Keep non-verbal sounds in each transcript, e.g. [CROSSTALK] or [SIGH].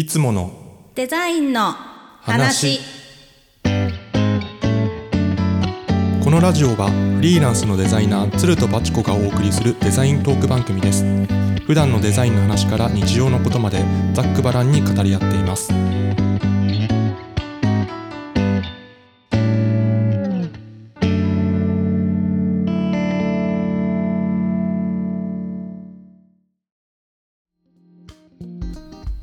いつものデザインの話。このラジオはフリーランスのデザイナー鶴とバチコがお送りするデザイントーク番組です。普段のデザインの話から日常のことまでざっくばらんに語り合っています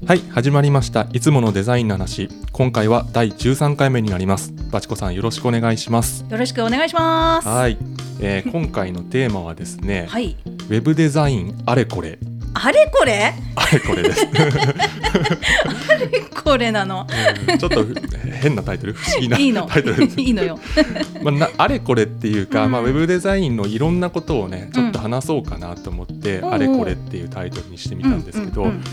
はい始まりました。いつものデザインの話。今回は第13回目になります。バチコさんよろしくお願いします。よろしくお願いします。はい、えー [LAUGHS] 今回のテーマはですね、はい。ウェブデザインあれこれ。あれこれ？あれこれです、これなの？うん。ちょっと変なタイトル？不思議な [LAUGHS] いいの。タイトルです。[LAUGHS] いいのよ。まあ、なあれこれっていうか、うん。まあ、ウェブデザインのいろんなことをねちょっと話そうかなと思って、うん。あれこれっていうタイトルにしてみたんですけど、うんうん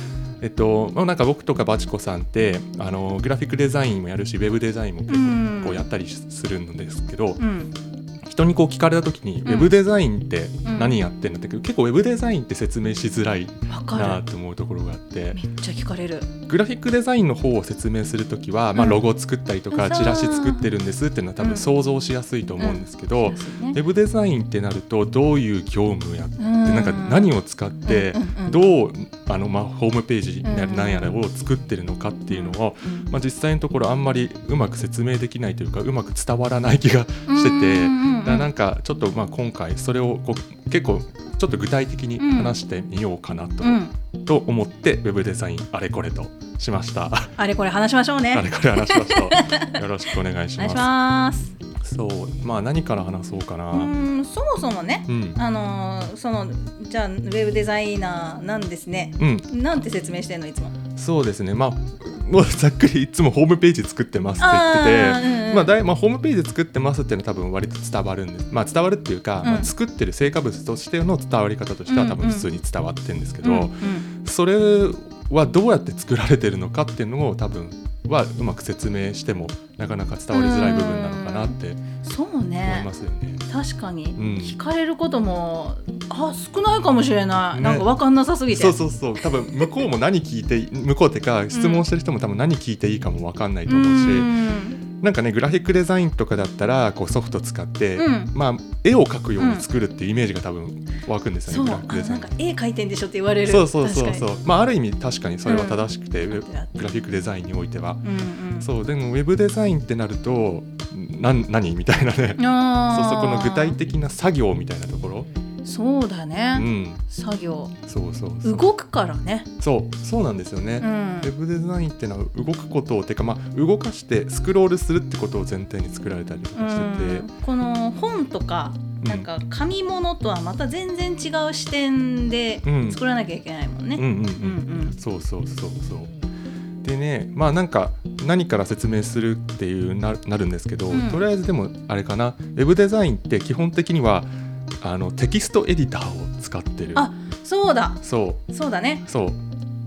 えっとまあ、なんか僕とかバチコさんってあのグラフィックデザインもやるしウェブデザインも結うん。構こうやったりするんですけど、うん人にこう聞かれた時に、ん。ウェブデザインって何やってんだって結構ウェブデザインって説明しづらいわかる。なと思うところがあって。めっちゃ聞かれる。グラフィックデザインの方を説明するときは、まあ、うんロゴを作ったりとか、チラシ作ってるんですっていうのは多分想像しやすいと思うんですけど、ウェブデザインってなるとどういう業務やって、うん。なんか何を使ってどうあの、まあ、ホームページなうん何やらを作ってるのかっていうのを、うんまあ、実際のところあんまりうまく説明できないというかうまく伝わらない気がしてて、だなんかちょっとまあ今回それをこう結構ちょっと具体的に話してみようかなと,、うんと思ってウェブデザインあれこれとしました。あれこれ話しましょうねあれこれ話しましょう。よろしくお願いします。そう、まあ何から話そうかな。うーんそもそもねうん。あのーそのじゃあウェブデザイナーなんですね。うん、なんて説明してんのいつも。そうですね。まあもうざっくりいつもホームページ作ってますって言ってて。うんまあだいまあ、ホームページ作ってますっていうのは多分割と伝わるんです、まあ、伝わるっていうか、うん。まあ、作ってる成果物としての伝わり方としては多分普通に伝わってるんですけど、うんうん。それはどうやって作られてるのかっていうのを多分はうまく説明してもなかなか伝わりづらい部分なのかなってそう思いねますよね。確かに、ん。聞かれることもあ少ないかもしれない、ね。なんか分かんなさすぎて。そうそうそう。多分向こうも何聞いて向こうってか質問してる人も多分何聞いていいかも分かんないと思うし、んなんかねグラフィックデザインとかだったらこうソフト使って、うん。まあ絵を描くように作るっていうイメージが多分湧くんですよね、そう。グラフィックデザイン。あなんか絵描いてんでしょって言われる。そうそうそうそう。まあある意味確かにそれは正しくて、うん。グラフィックデザインにおいては、にうんうん。そうでもウェブデザインってなるとなん何？みたいなね。そうそこの具体的な作業みたいなところそうだうね、ん。作業。そうそう動くからね。そうそうなんですよね、うん。ウェブデザインっていうのは動くことをてかまあ動かしてスクロールするってことを前提に作られたりとかしてて、うん。この本とかうん。なんか紙物とはまた全然違う視点でうん。作らなきゃいけないもんね。そうそうそうそう。でねまあなんか何から説明するっていうななるんですけど、うん。とりあえずでもあれかな。ウェブデザインって基本的にはあのテキストエディターを使ってる。あそうだ。そう。そうだね。そう。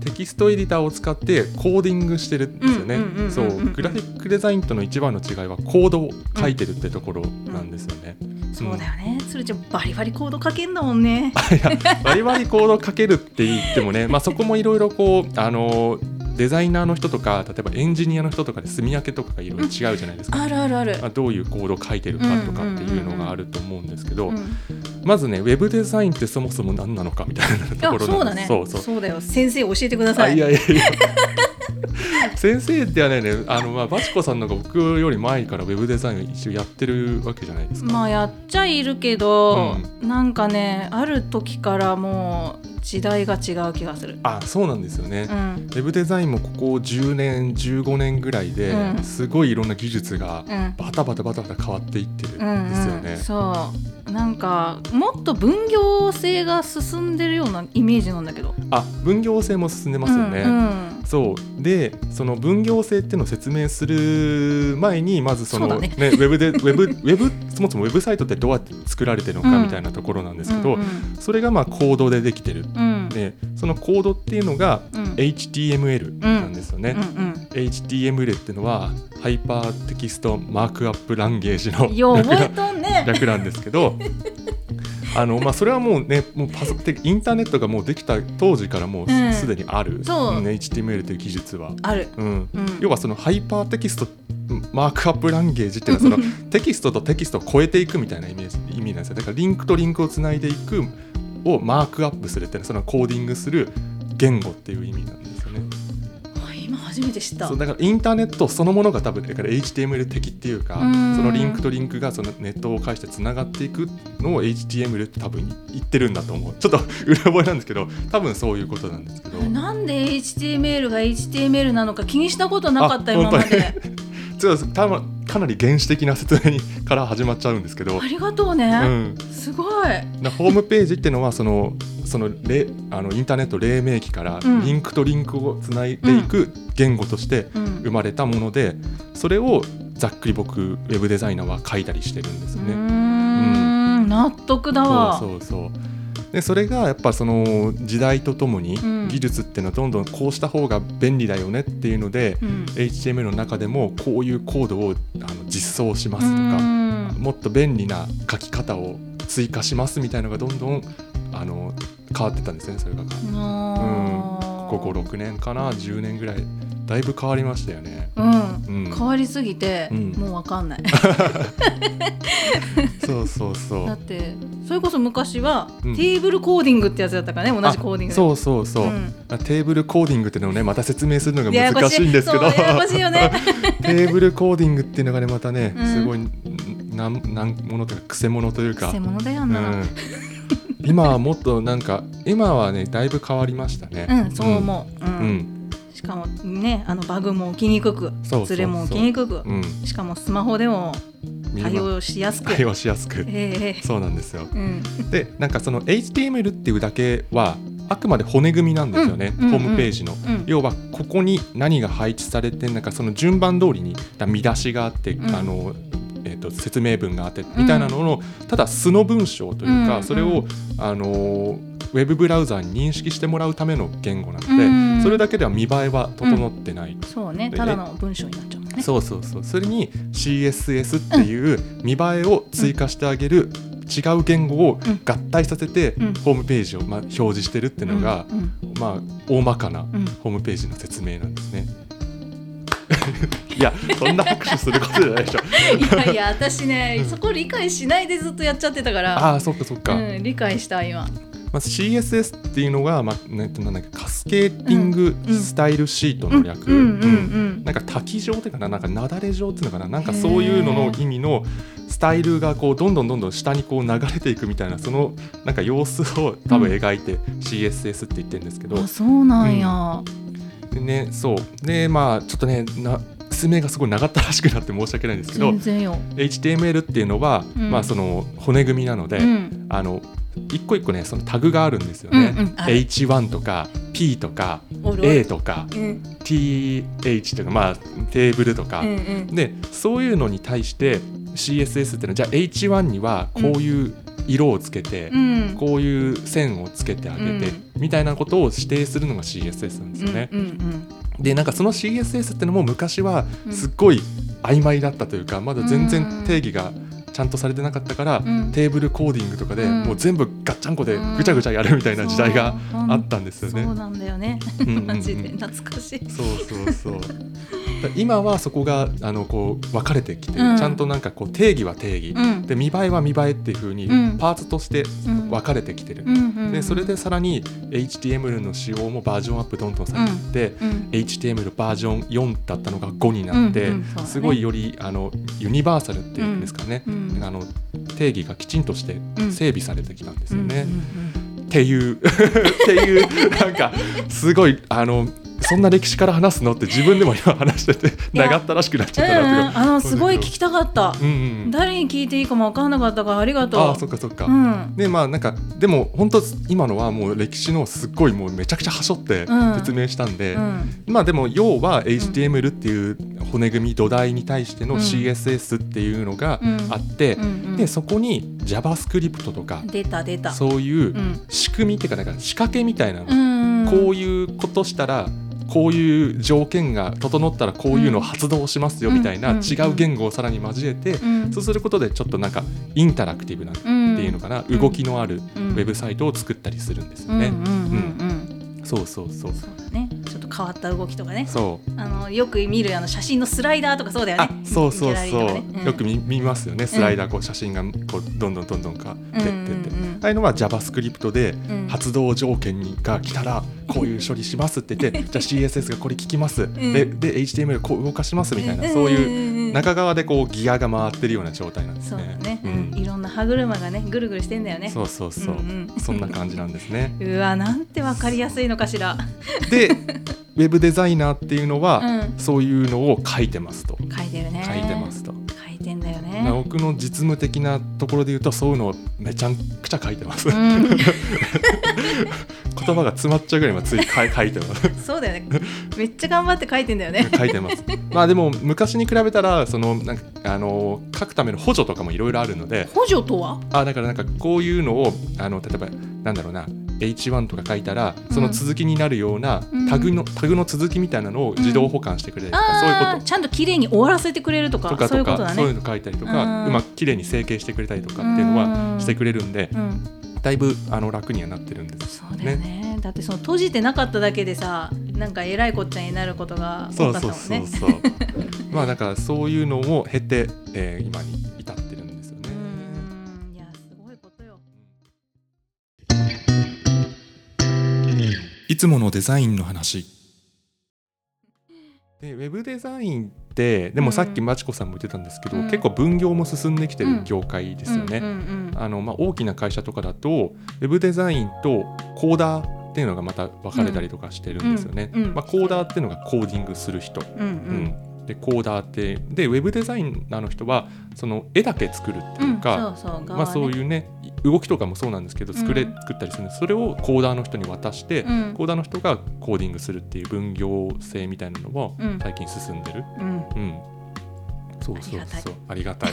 テキストエディターを使ってコーディングしてるんですよね。そう。グラフィックデザインとの一番の違いはコードを書いてるってところなんですよね、そうだよね。つるちゃんバリバリコード書けんだもんね。[LAUGHS] バリバリコード書けるって言ってもね、まあ、そこもいろいろこうあのデザイナーの人とか例えばエンジニアの人とかで墨分けとかがいろいろ違うじゃないですか、あるあるある。まあ、どういうコードを書いてるかとかっていうのがあると思うんですけど、うんまずねウェブデザインってそもそも何なのかみたいないとやころそうだね。そうそう。そうだよ。先生教えてください。あいやいやいや [LAUGHS] 先生ではないねあの、まあ、バチコさんの方が僕より前からウェブデザインを一応やってるわけじゃないですか。まあやっちゃいるけど、なんかねある時からもう時代が違う気がする。あそうなんですよね、うん。ウェブデザインもここ10年15年ぐらいで、うん。すごいいろんな技術がうん。バタバタバタバタ変わっていってるんですよね。そう。なんかもっと分業制が進んでるようなイメージなんだけど。あ分業制も進んでますよね。うんうんそう。でその分業制っていうのを説明する前にまずそのそうだね。ウェブでウェブウェブそもそもウェブサイトってどうやって作られてるのかうんみたいなところなんですけど、うんそれがまあコードでできてる。うん。でそのコードっていうのがうん。HTML なんですよね。うんうん。HTML っていうのは HyperText Markup Language の。略なんですけど [LAUGHS] あのまあそれはもうねもうパソでインターネットがもうできた当時からもううん。すでにある、そう。ん HTML という技術は。ある、うん。うん、要はその HyperText Markup Language っていうのはそのテキストとテキストを超えていくみたいなイメージ意味なんですよ。だからリンクとリンクをつないでいくをマークアップするっていうのはそのコーディングする言語っていう意味なんですよね初めて知った。そうだからインターネットそのものが多分だから HTML 的っていうかうん。そのリンクとリンクがそのネットを介してつながっていくのを HTML って多分言ってるんだと思う。ちょっと裏覚えなんですけど多分そういうことなんですけど。なんで HTML が HTML なのか気にしたことなかったあ今までそうです。多分かなり原始的な説明にから始まっちゃうんですけど。ありがとうね、うん、すごい。なホームページっていうのはそのそのれあのインターネット黎明期からうん。リンクとリンクをつないでいく言語としてうん。生まれたものでそれをざっくり僕ウェブデザイナーは書いたりしてるんですよね。うーん。納得だわ。そうそうそうでそれがやっぱその時代とともにうん。技術っていうのはどんどんこうした方が便利だよねっていうので、うん。HTML の中でもこういうコードをあの実装しますとうか、ん。もっと便利な書き方を追加しますみたいのがどんどんあの変わってったんですねそれが。あー。ここ6年かな10年ぐらいだいぶ変わりましたよね。うん。うん、変わりすぎて、うん。もうわかんない。[LAUGHS] そうそうそう。だってそれこそ昔は、うん。テーブルコーディングってやつだったからね同じコーディングそうそうそう、うん。テーブルコーディンぐっていうのをねまた説明するのが難しいんですけど。ややこしいよね。[LAUGHS] [LAUGHS] テーブルコーディングっていうのがねまたね、うん。すごいなんなんものというかくせ者というか偽物だような、ん、今はもっとなんか今はねだいぶ変わりましたね。うん、そう思う、うんうん、うんしかもねあのバグも起きにくくズレも起きにくくうん、しかもスマホでも対応しやすく。対応しやすく。ええ。そうなんですよ。うん。でなんかその HTML っていうだけはあくまで骨組みなんですよね、うんホームページの。うん。要はここに何が配置されてなんかその順番通りにだ見出しがあって、うん。あのえー、と説明文があってみたいなのの、ただ素の文章というか、うん。それを、あのウェブブラウザーに認識してもらうための言語なので、うん。それだけでは見栄えは整ってない。そうね。でただの文章になっちゃうもんね。そうそうそう。それに CSS っていう見栄えを追加してあげる違う言語をうん。合体させてうん。ホームページをまあ表示してるっていうのが、うん。うん。まあ大まかなうん。ホームページの説明なんですね。[LAUGHS] いやそんな拍手することじゃないでしょ。いやいや私ねそこ理解しないでずっとやっちゃってたから。ああそっかそっか。うん、理解した今まず CSS っていうのが、まあ、なんだっけカスケーティングうんうん。スタイルシートの略。うんうんうんなんか滝状っていうかな？なんかなだれ状っていうのかな？なんかそういうのの意味のスタイルがこうどんどんどんどん下にこう流れていくみたいなそのなんか様子を多分描いて CSS って言ってるんですけど、うん、あそうなんや、でねそう。でまあちょっとねな説明がすごい長ったらしくなって申し訳ないんですけど全然よ、HTML っていうのは、うん。まあその骨組みなので、うん。あの一個一個ねそのタグがあるんですよね、うんうん。ある。H1 とか P とか A とかうん。TH とかまあテーブルとか、うんうん。でそういうのに対して CSS っていうのはじゃあ H1 にはこういう色をつけて、うん。こういう線をつけてあげて、うん。みたいなことを指定するのが CSS なんですよね。うんうんでなんかその CSS ってのも昔はうん。すっごい曖昧だったというかまだ全うん。然定義がちゃんとされてなかったから、うん。テーブルコーディングとかでうん。もう全部ガッチャンコでぐちゃぐちゃやるみたいな時代があったんですよね。そうなんだよね。うんうんうん。[LAUGHS] マジで懐かしい。そうそうそう。だ今はそこがあのこう分かれてきて、うん。ちゃんとなんかこう定義は定義、うん。で見栄えは見栄えっていう風にうん。パーツとしてうん。分かれてきてる。うんうんでそれでさらに HTML の仕様もバージョンアップどんどんされてって、うん。HTML バージョン4だったのが5になって、すごいよりあのユニバーサルっていうんですかね、うんあの定義がきちんとしてうん。整備されてきたんですよね。っていう。[LAUGHS] っていうなんかすごいあのそんな歴史から話すの？って自分でも今話してて長ったらしくなっちうんゃったなってうんあのすごい聞きたかった。うんうん誰に聞いていいかも分かんなかったからありがとう。ああそっかそっか、うん。でまあなんかでも本当今のはもう歴史のすっごいもうめちゃくちゃはしょってうん。説明したんで、うん。まあでも要は HTML っていう骨組み土台に対してのうん。CSS っていうのがうん。あって、でそこに JavaScript とか出た出た。そういううん。仕組みっていうかなんか仕掛けみたいなの、うん。こういうことしたらこういう条件が整ったらこういうのを発動しますよみたいなうん。違う言語をさらに交えて、うん。そうすることでちょっとなんかインタラクティブなっていうのかな、うん。動きのあるウうん。ェブサイトを作ったりするんですよね。うん。そうそうそう。そうだねと変わった動きとかね。そう。あのよく見るあの写真のスライダーとかそうだよあねそうそうそう、ね。うん。よく見見ますよね。スライダーこう写真がこうどんどんどんどんか出って。って、ああいうのは JavaScript でん。発動条件にが来たらこういう処理しますって言って [LAUGHS] じゃあ CSS がこれ聞きます、ん。でで HTML こう動かしますみたいな、うん。そういううん中側でこうギアが回ってるような状態なんですそうだね。ね、うん。いろんな歯車がねぐるぐるしてんだよね。そうそうそう、うんうん。そんな感じなんですね。[LAUGHS] うわなんてわかりやすいのかしら。[LAUGHS] でウェブデザイナーっていうのは、うん。そういうのを書いてますと。書いてるね。書い僕の実務的なところで言うとそういうのをめちゃくちゃ書いてます。うん [LAUGHS] 言葉が詰まっちゃうぐらい今つい書い書いてます。そうだよねめっちゃ頑張って書いてんだよね書いてます。まあでも昔に比べたらそのなんかあの書くための補助とかもいろいろあるので、補助とは？あだからなんかこういうのをあの例えばなんだろうな。H1 とか書いたらその続きになるようなうん。タグの、タグの続きみたいなのを自動保管してくれるとか、そういうあこあちゃんと綺麗に終わらせてくれるとかととかそういうとかそういうの書いたりとうん。かうまく綺麗に整形してくれたりとかっていうのはうん。してくれるんでうん。だいぶあの楽にはなってるんですそうだよね。だってその閉じてなかっただけでさなんかえらいこっちゃになることが多かったそうそもねうんそうそう。まあだからそういうのを経て、えー今に至っていつものデザインの話。でウェブデザインってでもさっきまちこさんも言ってたんですけど、うん。結構分業も進んできてる業界ですよね。大きな会社とかだとウェブデザインとコーダーっていうのがまた分かれたりとかしてるんですよね。うんうんまあ、コーダーっていうのがコーディングする人、うんでコーダーってでウェブデザイナーの人はその絵だけ作るっていうか、そうそうまあ、そうういうね動きとかもそうなんですけど作れ、うん。作ったりするんです。それをコーダーの人に渡して、うん。コーダーの人がコーディングするっていう分業制みたいなのもうん。最近進んでる。うん。うん。そうそうそう。ありがたい。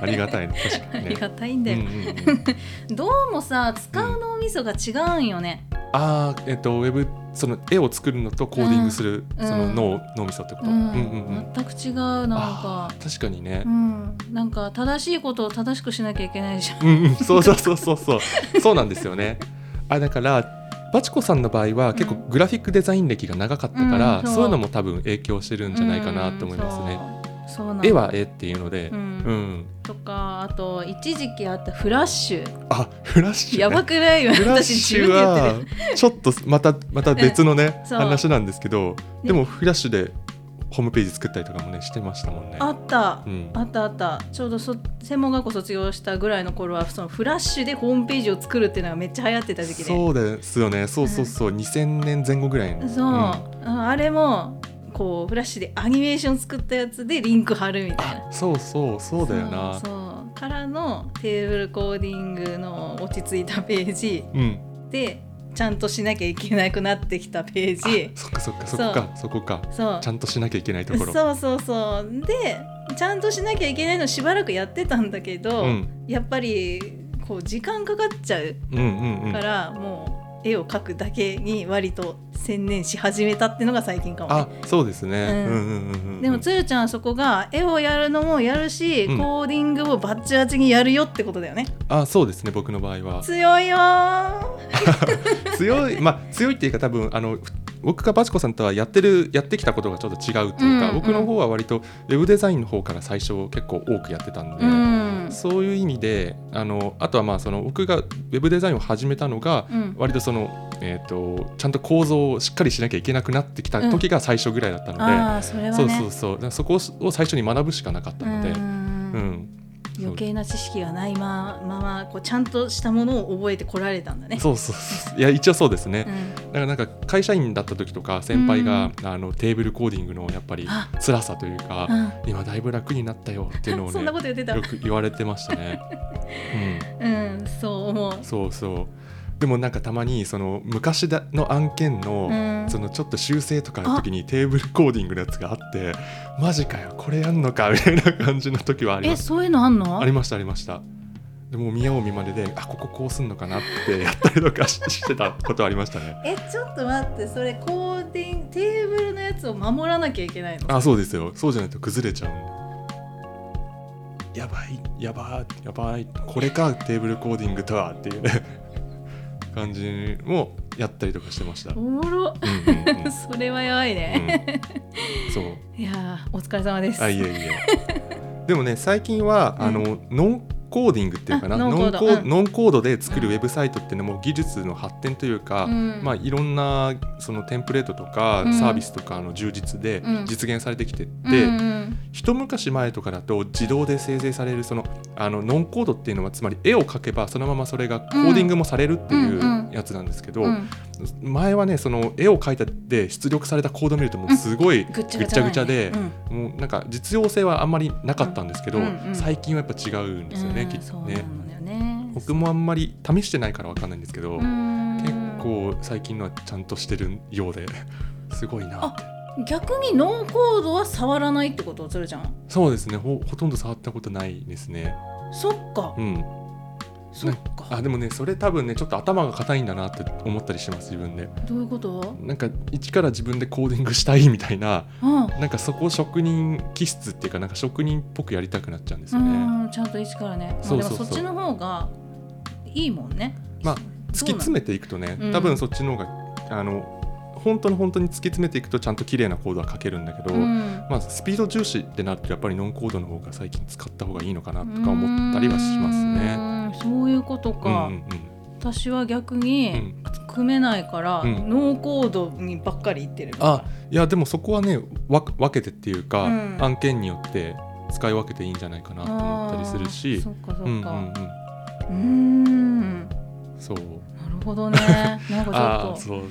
ありがたい。[LAUGHS] ね。確かあり。がたいんだよ、うんうんうん。[LAUGHS] どうもさ使う脳みそが違うんよね、ああえっとウェブその絵を作るのとコーディングする、うん。その脳脳みそってこと。うん。うんうんうん。全く違うなんか。確かにね。う。ん、なんか正しいことを正しくしなきゃいけないじゃん。うんうん。そうそうそうそうそう。そうなんですよね。あだからバチコさんの場合は結構グラフィックデザイン歴が長かったから、そう。いうのも多分影響してるんじゃないかなと思いますね。絵は絵っていうので、ううん。ん、とかあと一時期あったフラッシュ、あフラッシュ、ね、やばくない？よフラッ私シュ自分で言ってはる。ちょっとまたまた別のね [LAUGHS] 話なんですけど、でもフラッシュでホームページ作ったりとかもねしてましたもんね。あった、うん。あったあった。ちょうどそ専門学校卒業したぐらいの頃はそのフラッシュでホームページを作るっていうのがめっちゃ流行ってた時期で。そうですよね。そうそうそう、2000年前後ぐらいの。そう、ん。ああれもこうフラッシュでアニメーション作ったやつでリンク貼るみたいな。あそうそうそうだよな。そうからのテーブルコーディングの落ち着いたページうん。でちゃんとしなきゃいけなくなってきたページ。そっかそっかそこかそこか。そう。ちゃんとしなきゃいけないところ。そうそうそう。でちゃんとしなきゃいけないのしばらくやってたんだけど、うん。やっぱりこう時間かかっちゃううんうんうん。から、もう絵を描くだけに割と専念し始めたっていうのが最近かも、ね。あ、そうですね、でもつるちゃんはそこが絵をやるのもやるし、うん。コーディングもバッチバチにやるよってことだよね。あそうですね僕の場合は。強いよー。[LAUGHS] 強いまあ強いっていうか多分あの僕がバチコさんとはやってるやってきたことがちょっと違うっていうか、うんうん僕の方は割とウェブデザインの方から最初結構多くやってたんで、うんそういう意味であのあとはまあその僕がウェブデザインを始めたのが、うん。割とその、えー、とちゃんと構造をしっかりしなきゃいけなくなってきた時が最初ぐらいだったので、そうそうそう。そこを最初に学ぶしかなかったので、計な知識がないまままこうちゃんとしたものを覚えてこられたんだね。そうそうそう。いや一応そうですね、うん。だからなんか会社員だった時とか先輩が、あのテーブルコーディングのやっぱりあ。辛さというか、うん。今だいぶ楽になったよっていうのを [LAUGHS] そんなことね言ってた。よ。く言われてましたね。[LAUGHS] うん、そう思う。うん、。そうそうでもなんかたまにその昔だの案件の、うん。そのちょっと修正とかの時にテーブルコーディングのやつがあってマジかよこれやんのかみたいな感じの時はありえ、ますそういうのあんの？ありましたありました。でもう見よう見まねであこここうすんのかなって [LAUGHS] やったりとかししてたことはありましたね。え、ちょっと待って、それコーティングテーブルのやつを守らなきゃいけないの？あそうですよ。そうじゃないと崩れちゃうんで。やばいやばいやばいこれかテーブルコーディングとはっていうね感じもやったりとかしてました。おもろ。うんうんうん。[LAUGHS] それはやばいね、うんそう。いやーお疲れ様です。あいえいえ。でもね最近は、うん。あのノンコーディングっていうかなあノンコード。ノンコードで作るウェブサイトっていうのも技術の発展というか、うん。まあ、いろんなそのテンプレートとかうん。サービスとかの充実でうん。実現されてきてうんて、うん。一昔前とかだと自動で生成されるそのあのノンコードっていうのはつまり絵を描けばそのままそれがコーディングもされるっていうやつなんですけど、うん。前はねその絵を描いたで出力されたコードを見るともうすごいぐっちゃぐっちゃでう、ん。もうなんか実用性はあんまりなかったんですけど、最近はやっぱ違うんですよね、うんきっとね。僕もあんまり試してないからわかんないんですけど、うん。結構最近のはちゃんとしてるようで [LAUGHS] すごいな。って逆にノンコードは触らないってことするじゃんそうですね。ほほとんど触ったことないですね。そっか。うんそっか。あでもねそれ多分ねちょっと頭が硬いんだなって思ったりします自分で。どういうこと？なんか一から自分でコーディングしたいみたいなあなんかそこを職人気質っていうかなんか職人っぽくやりたくなっちゃうんですよね。うんちゃんと一からね。まあでもそっちの方がいいもんね。まあ突き詰めていくとねうん。多分そっちの方があの本当に本当に突き詰めていくとちゃんと綺麗なコードは書けるんだけど、うん。まあ、スピード重視ってなるとやっぱりノンコードの方が最近使った方がいいのかなとか思ったりはしますね。うん。そういうことうんか、うん。私は逆うんうにん組めないから、うん。ノーコードにばっかりいってる。あいやでもそこはねわ分けてっていうか、うん。案件によって使い分けていいんじゃないかなと思ったりするし。そっかそっか。うんそう。なるほどね。なんかちょっと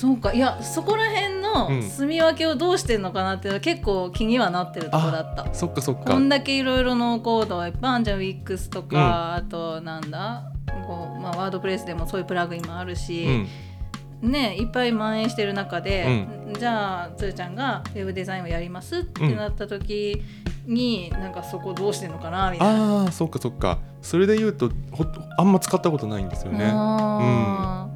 そうか。いやそこら辺うん。の住み分けをどうしてんのかなっていうのは結構気にはなってるとこだった。そっかそっか。こんだけいろいろのコードはいっぱいあるじゃん。WIX とか、あとなんだ？こう、まあ、ワードプレスでもそういうプラグインもあるし、うん。ねいっぱい蔓延してる中で、じゃあつーちゃんがウェブデザインをやりますってなった時に、なんかそこどうしてんのかなみたいな。ああそっかそっか。それで言うとほあんま使ったことないんですよね。あ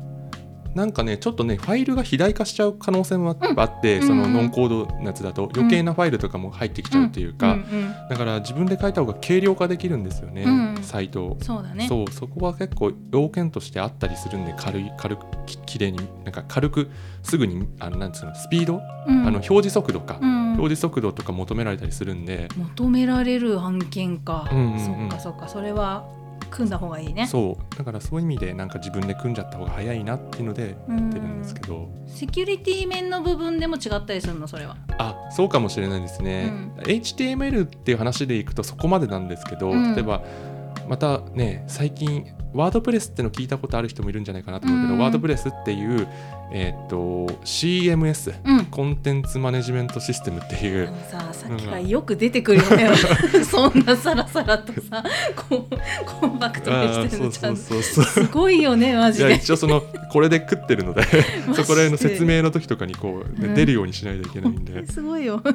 なんかねちょっとねファイルが肥大化しちゃう可能性もあって、うんそのノンコードのやつだと余計なファイルとかも入ってきちゃうというーか、うん。うん。だから自分で書いた方が軽量化できるんですよね、うん。サイトを。そうだね。そうそこは結構要件としてあったりするんで軽い軽くききれいになんか軽くすぐにあのなんつうのスピード、うん。あの表示速度か、うん。表示速度とか求められたりするんで、求められる案件か、うんうんうん。そっかそっか。それは組んだ方がいいね。そう。だからそういう意味でなんか自分で組んじゃった方が早いなっていうのでやってるんですけど、セキュリティ面の部分でも違ったりするの？それは。あそうかもしれないですね、うん。HTML っていう話でいくとそこまでなんですけど、うん。例えばまたね最近ワードプレスっての聞いたことある人もいるんじゃないかなと思うけど、うん。ワードプレスっていう、えーっと CMS うん。コンテンツマネジメントシステムっていう。ささっきからよく出てくるよね、[LAUGHS] そんなさらさらとさこうコンパクトにしてるのちゃんと。すごいよねマジで。一応そのこれで食ってるので [LAUGHS] そこら辺の説明の時とかにこう、出るようにしないといけないんで。[LAUGHS] すごいよ。は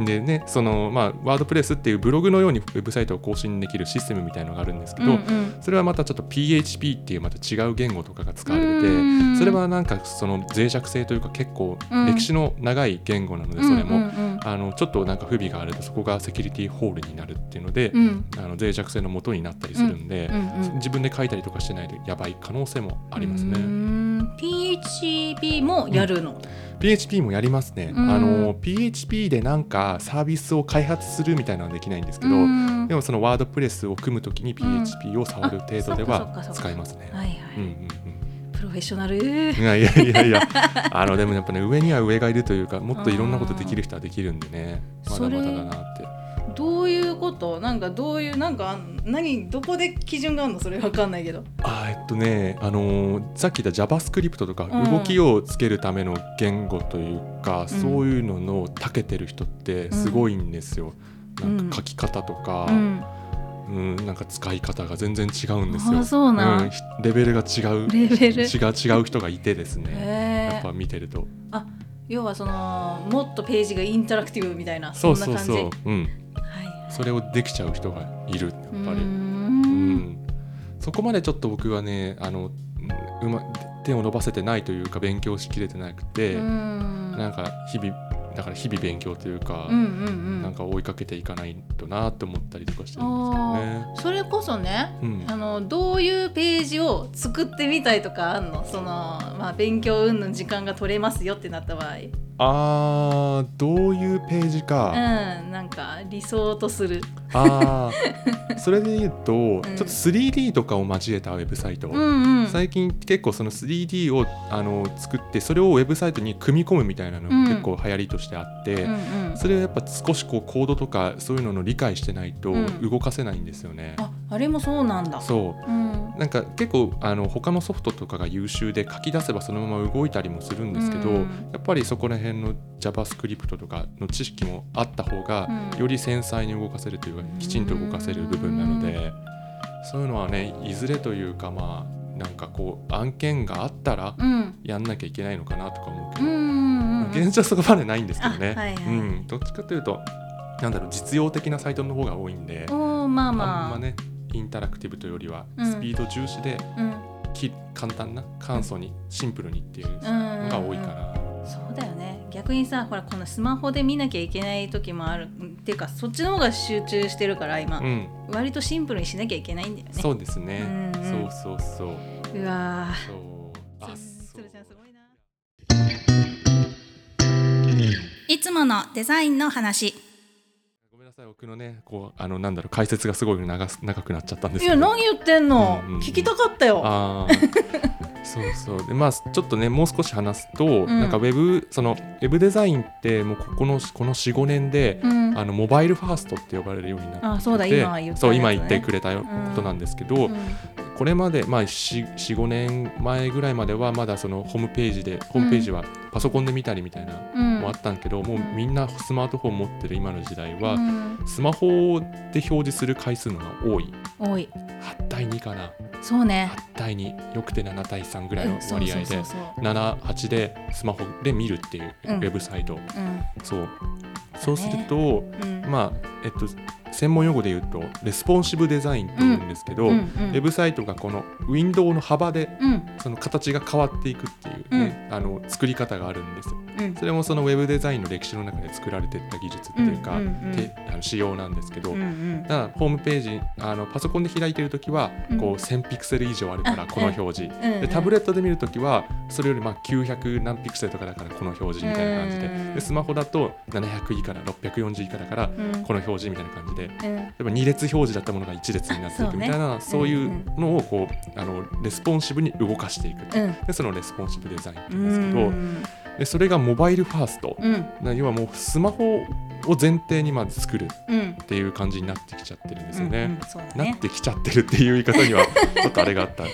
い、でねそのまあワードプレスっていうブログのようにウェブサイトを更新できるシステムみたいのがあるんですけど、うんうんそれはまたちょっと PHP っていうまた違う言語とかが使われてそれはなんかその脆弱性というか結構うん歴史の長い言語なのでそれも、うんうんあのちょっとなんか不備があるとそこがセキュリティホールになるっていうので、うん。うんあの脆弱性の元になったりするんで、うんうん自分で書いたりとかしてないとやばい可能性もありますね。ん。PHP もやるの、PHP もやりますね、うん。あの PHP でなんかサービスを開発するみたいなのはできないんですけど、うんでもそのワードプレスを組むときに PHP を触る程度では使いますね。プロフェッショナル。うん、いやいやいやいや。あのでもやっぱね上には上がいるというかもっといろんなことできる人はできるんでね。まだまだだなって。どういうこと？なんかどういうなんか何どこで基準があるの？それわかんないけど。あえっとね、あのーさっき言った JavaScript とかうん動きをつけるための言語というか、うん。そういうのの長けてる人ってすごいんですよ。うんなんか書き方とか、うん。うん、なんか使い方が全然違うんですよ。あそうなん。レベルが違うレベル？違 [LAUGHS] う違う人がいてですね。やっぱ見てると。要はそのもっとページがインタラクティブみたいなそそな感じうんそうそう。うん、はいそれをできちゃう人がいるやっぱり。うん。ん。そこまでちょっと僕はねあのうま手を伸ばせてないというか勉強しきれてなくて、うん。なんか日々だから日々勉強というか、うんうんうん。なんか追いかけていかないとなって思ったりとかしてるんですけどね。それこそねうん。あのどういうページを作ってみたいとかあんの？その、まあ、勉強云々時間が取れますよってなった場合あーどういうページうか、んなんか理想とする。あーそれで言うと、ん。ちょっと 3D とかを交えたウェブサイト、うんうん。最近結構その 3D をあの作ってそれをウェブサイトに組み込むみたいなのうん。が結構流行りとしてあって、うんうん。それをやっぱ少しこうコードとかそういうのの理解してないとうん。動かせないんですよね。ああれもそうなんだ。そう。うんなんか結構あの他のソフトとかが優秀で書き出せばそのまま動いたりもするんですけど、うん。やっぱりそこら辺の JavaScript とかの知識もあった方がうんより繊細に動かせるというかきちんと動かせる部分なのでそういうのはねいずれというかまあなんかこう案件があったらうん。やんなきゃいけないのかなとか思うけど、現状はそこまでないんですけどね、あはいはい。うん、どっちかというとなんだろう実用的なサイトの方が多いんで、おーまああ。んまあまねインタラクティブというよりはうん。スピード重視でうん。き簡単な簡素にシンプルにっていううんのが多いかな。そうだよね。逆にさほらこのスマホで見なきゃいけない時もある。っていうかそっちの方が集中してるから今、うん、割とシンプルにしなきゃいけないんだよね。そうですね。うんうん。そうそうそう。うわー。そう。あ、そう。ちゃんすごいな。いつものデザインの話さい、僕のね、こう、あの、なんだろう、解説がすごい長す長くなっちゃったんですいやけど。何言ってんの、うんうん聞きたかったよああ。[LAUGHS] そうそう。で、まあ、ちょっとね、もう少し話すと、んなんかウェブ、その、ウェブデザインって、もうここの、この4、5年で。うんあのモバイルファーストって呼ばれるようになってあそうだ今言ったやつねそう今言ってくれたことなんですけど、うんこれまで、まあ、45年前ぐらいまではまだそのホームページでホームページはパソコンで見たりみたいなもあったんけど、もうみんなスマートフォン持ってる今の時代は、うん。スマホで表示する回数のが多い。多い。8対2かな。そうね。8対2よくて7対3ぐらいの割合でそうそうそう。78でスマホで見るっていうウうん。ェブサイト、うん。そう。そうすると、うん。まあえっと専門用語で言うとレスポンシブデザインって言うんですけど、ウェブサイトがこのウィンドウの幅でうん。その形が変わっていくっていう、ねあの作り方があるんですよ。うんそれもそのウェブデザインの歴史の中で作られていった技術っていうか、あの仕様なんですけど、うんうんだからホームページあのパソコンで開いてる時はうんこう1000ピクセル以上あるからあこの表示、でタブレットで見るときはそれよりまあ900何ピクセルとかだからこの表示みたいな感じで。うん。でスマホだと700以下だ640以下だからうんこの表示みたいな感じで。うん。例えば2列表示だったものが1列になっていくみたいなそうういうのをこうあのレスポンシブに動かしていくうん。でそのレスポンシブデザインって言うんうですけどんでそれがモバイルファースト。うん。な要はもうスマホを前提にまず作るうん。っていう感じになってきちゃってるんですよね。うんうんそうだね。なってきちゃってるっていう言い方には [LAUGHS] ちょっとあれがあった。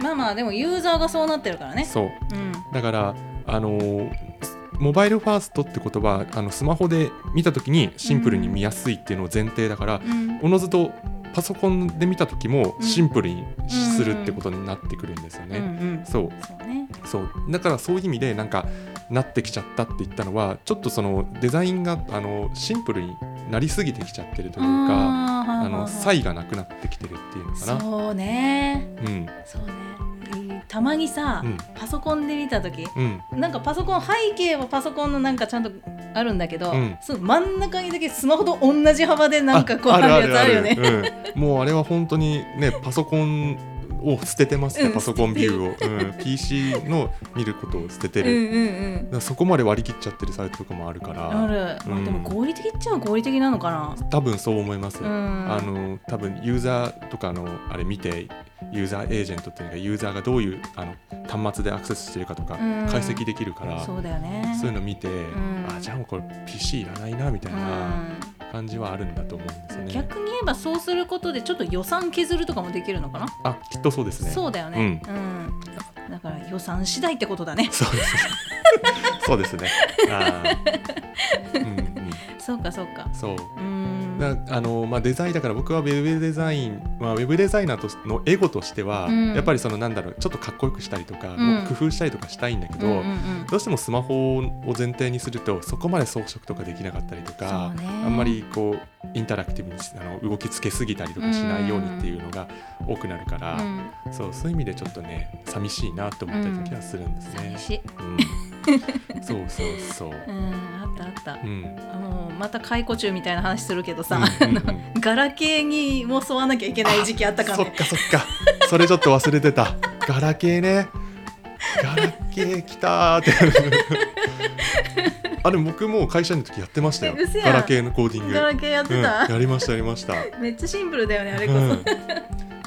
まあまあでもユーザーがそうなってるからね。そう。うん。だからあのーモバイルファーストってことはあのスマホで見た時にシンプルに見やすいっていうのを前提だから、うん。おのずとパソコンで見た時もうん。シンプルにするってことになってくるんですよね。うんうん。そう。そう。ねそう。だからそういう意味でなんかなってきちゃったって言ったのはちょっとそのデザインがあのシンプルになりすぎてきちゃってるというかあの差異がなくなってきてるっていうのかな。そうね。うん。そうね。たまにさ、うん。パソコンで見た時うん。なんかパソコン背景はパソコンのなんかちゃんとあるんだけど、うん。その真ん中にだけスマホと同じ幅でなんかこうあるやつあるよね。うん、もうあれは本当にねパソコンを捨ててます。ね、うん。パソコンビューを、うん、PC の見ることを捨ててる、うんうんそこまで割り切っちゃってるサイトとかもあるから。ある、まあうんでも合理的っちゃ合理的なのかな。多分そう思います、うん。あの多分ユーザーとかのあれ見てユーザーエージェントっていうのがユーザーがどういうあの端末でアクセスしてるかとかうん。解析できるから、そうだよね。そういうの見て、ん。あじゃあもうこれ PC いらないなみたいなう感じはあるんだと思うんですよん、ね。逆えばそうすることでちょっと予算削るとかもできるのかな？あきっとそうですね。そうだよね。うん。だから予算次第ってことだね。そうですね。[LAUGHS] そうですね。あうん、そうかそうか。そう。あのまあ、デザインだから僕はウェブデザイン、まあ、ウェブデザイナーとのエゴとしては、うん。やっぱりそのなんだろうちょっとかっこよくしたりとか、うん。工夫したりとかしたいんだけど、うんうんうん。どうしてもスマホを前提にするとそこまで装飾とかできなかったりとか、あんまりこうインタラクティブにあの動きつけすぎたりとかしないようにっていうのが多くなるから、うん。そうそういう意味でちょっとね寂しいなと思ったり時はするんですね。うん、[LAUGHS] そうそうそう。うん、あったあった。う、ん。もうまた解雇中みたいな話するけどさ、うんうんうん。あのガラケーにも沿わなきゃいけない時期あったからそっねかそっか。それちょっと忘れてた。ガラケーね。ガラケー来たーって。[LAUGHS] あれ僕もう会社員の時やってましたよ。ガラケーのコーディング。ガラケーやってうん、た、やりましたやりました、[LAUGHS] めっちゃシンプルだよねあれこそ、うん、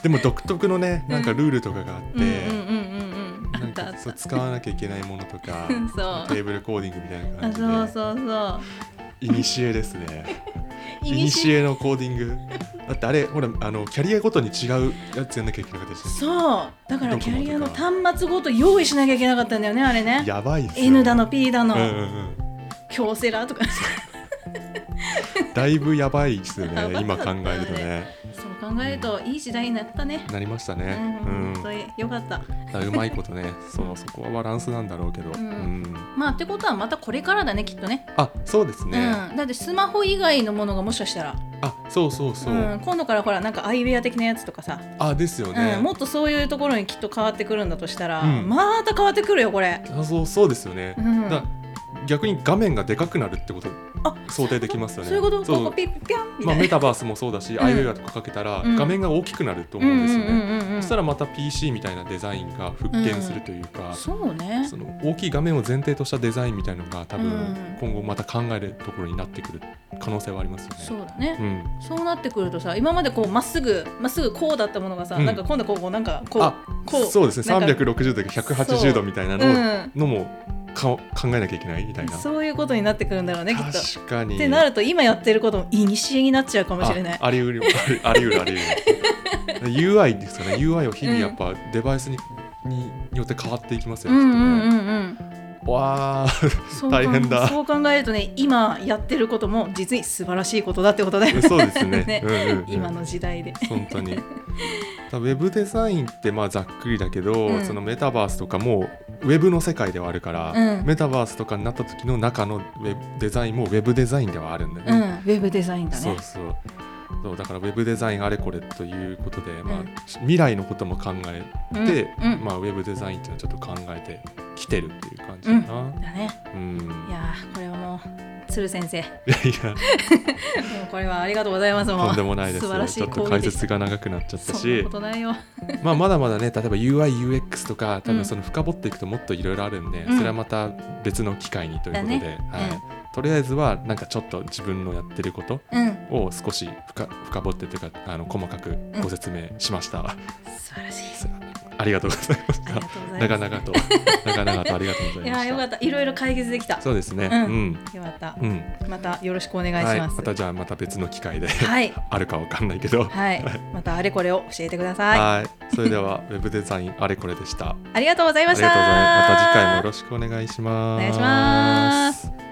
でも独特のねなんかルールとかがあって、うんうんそう使わなきゃいけないものとか [LAUGHS] そう。テーブルコーディングみたいなあ感じで。そうそうそう。イニシエですね。イイニシニシエのコーディング。だってあれほらあのキャリアごとに違うやつやんなきゃいけなかったですねそう。だからキャリアの端末ごと用意しなきゃいけなかったんだよねあれね。やばいっすよ。N だの P だの、うんうんうん。京セラとか。[LAUGHS] だいぶやばいですよね。今考えるとねそう考えるといい時代になったね。なりましたね。う、うん。ん本当によかった。うまいことね [LAUGHS] そうそこはバランスなんだろうけど、ううん。んまあってことはまたこれからだねきっとね。あそうですね、うん、だってスマホ以外のものがもしかしたら。あそうそうそう、ん、今度からほらなんかアイウェア的なやつとかさ、あですよね、うん、もっとそういうところにきっと変わってくるんだとしたら、うん。また変わってくるよこれ、あそうそうですよね、うん、だ逆に画面がでかくなるってことあ想定できますよね。そういうこと？そうピッピャンみまあ、たいな、メタバースもそうだし、ん。アイウェアとかかけたら、うん。画面が大きくなると思うんですよね、そしたらまた PC みたいなデザインが復権するというか、そうね。その大きい画面を前提としたデザインみたいなのが多分うん。今後また考えるところになってくる可能性はありますよね。そうだね、うん、そうなってくるとさ今までこうまっすぐまっすぐこうだったものがさ、うん。なんか今度こうなんかこうあこうそうですね。なんか360度180度みたいなの,、う。ん。のもか考えなきゃいけないみたいな。そういうことになってくるんだろうねきっと。確かにってなると今やってることもいにしえになっちゃうかもしれない。あありうるありありうるありうる [LAUGHS] UI ですよね UI を日々やっぱデバイスに,、によって変わっていきますよね、うんうんうんうん。わあそう大変だ。そう考えるとね今やってることも実に素晴らしいことだってことだよそうですね。[LAUGHS] ね。うんうんうん。今の時代で。本当に。ウェブデザインってまあざっくりだけど、うん。そのメタバースとかもウェブの世界ではあるから、うん。メタバースとかになった時の中のウェブデザインもウェブデザインではあるんだようん、ウね、ェブデザインだね。そうそうそうだからウェブデザインあれこれということで、まあうん未来のことも考えて、まあ、ウェブデザインっていうのはちょっと考えてきてるっていう感じかな。だね。うん。いやーこれはもう鶴先生。もいやいや。[LAUGHS] うこれはありがとうございます。もうとんでもないです素晴らしいちょっと解説が長くなっちゃったそんなしことないよ。[LAUGHS] まあまだまだね例えば UIUX とか多うん。分その深掘っていくともっといろいろあるんで、うん。それはまた別の機会にということで、だね。はい。うん。とりあえずはなんかちょっと自分のやってることうん。を少し深深掘ってというかあの細かくご説明しました、素晴らしい。ありがとうございました。長々と長々とありがとうございましたいやーよかったいろいろ解決できた。そうですねうんうんよかった。うん、またよろしくお願いしはい、ます。またじゃあまた別の機会ではい [LAUGHS] あるかわかんないけどはい、またあれこれを教えてください。はい、それでは [LAUGHS] ウェブデザインあれこれでした。ありがとうございました。がとうございます。また次回もよろしくお願いします。お願いします。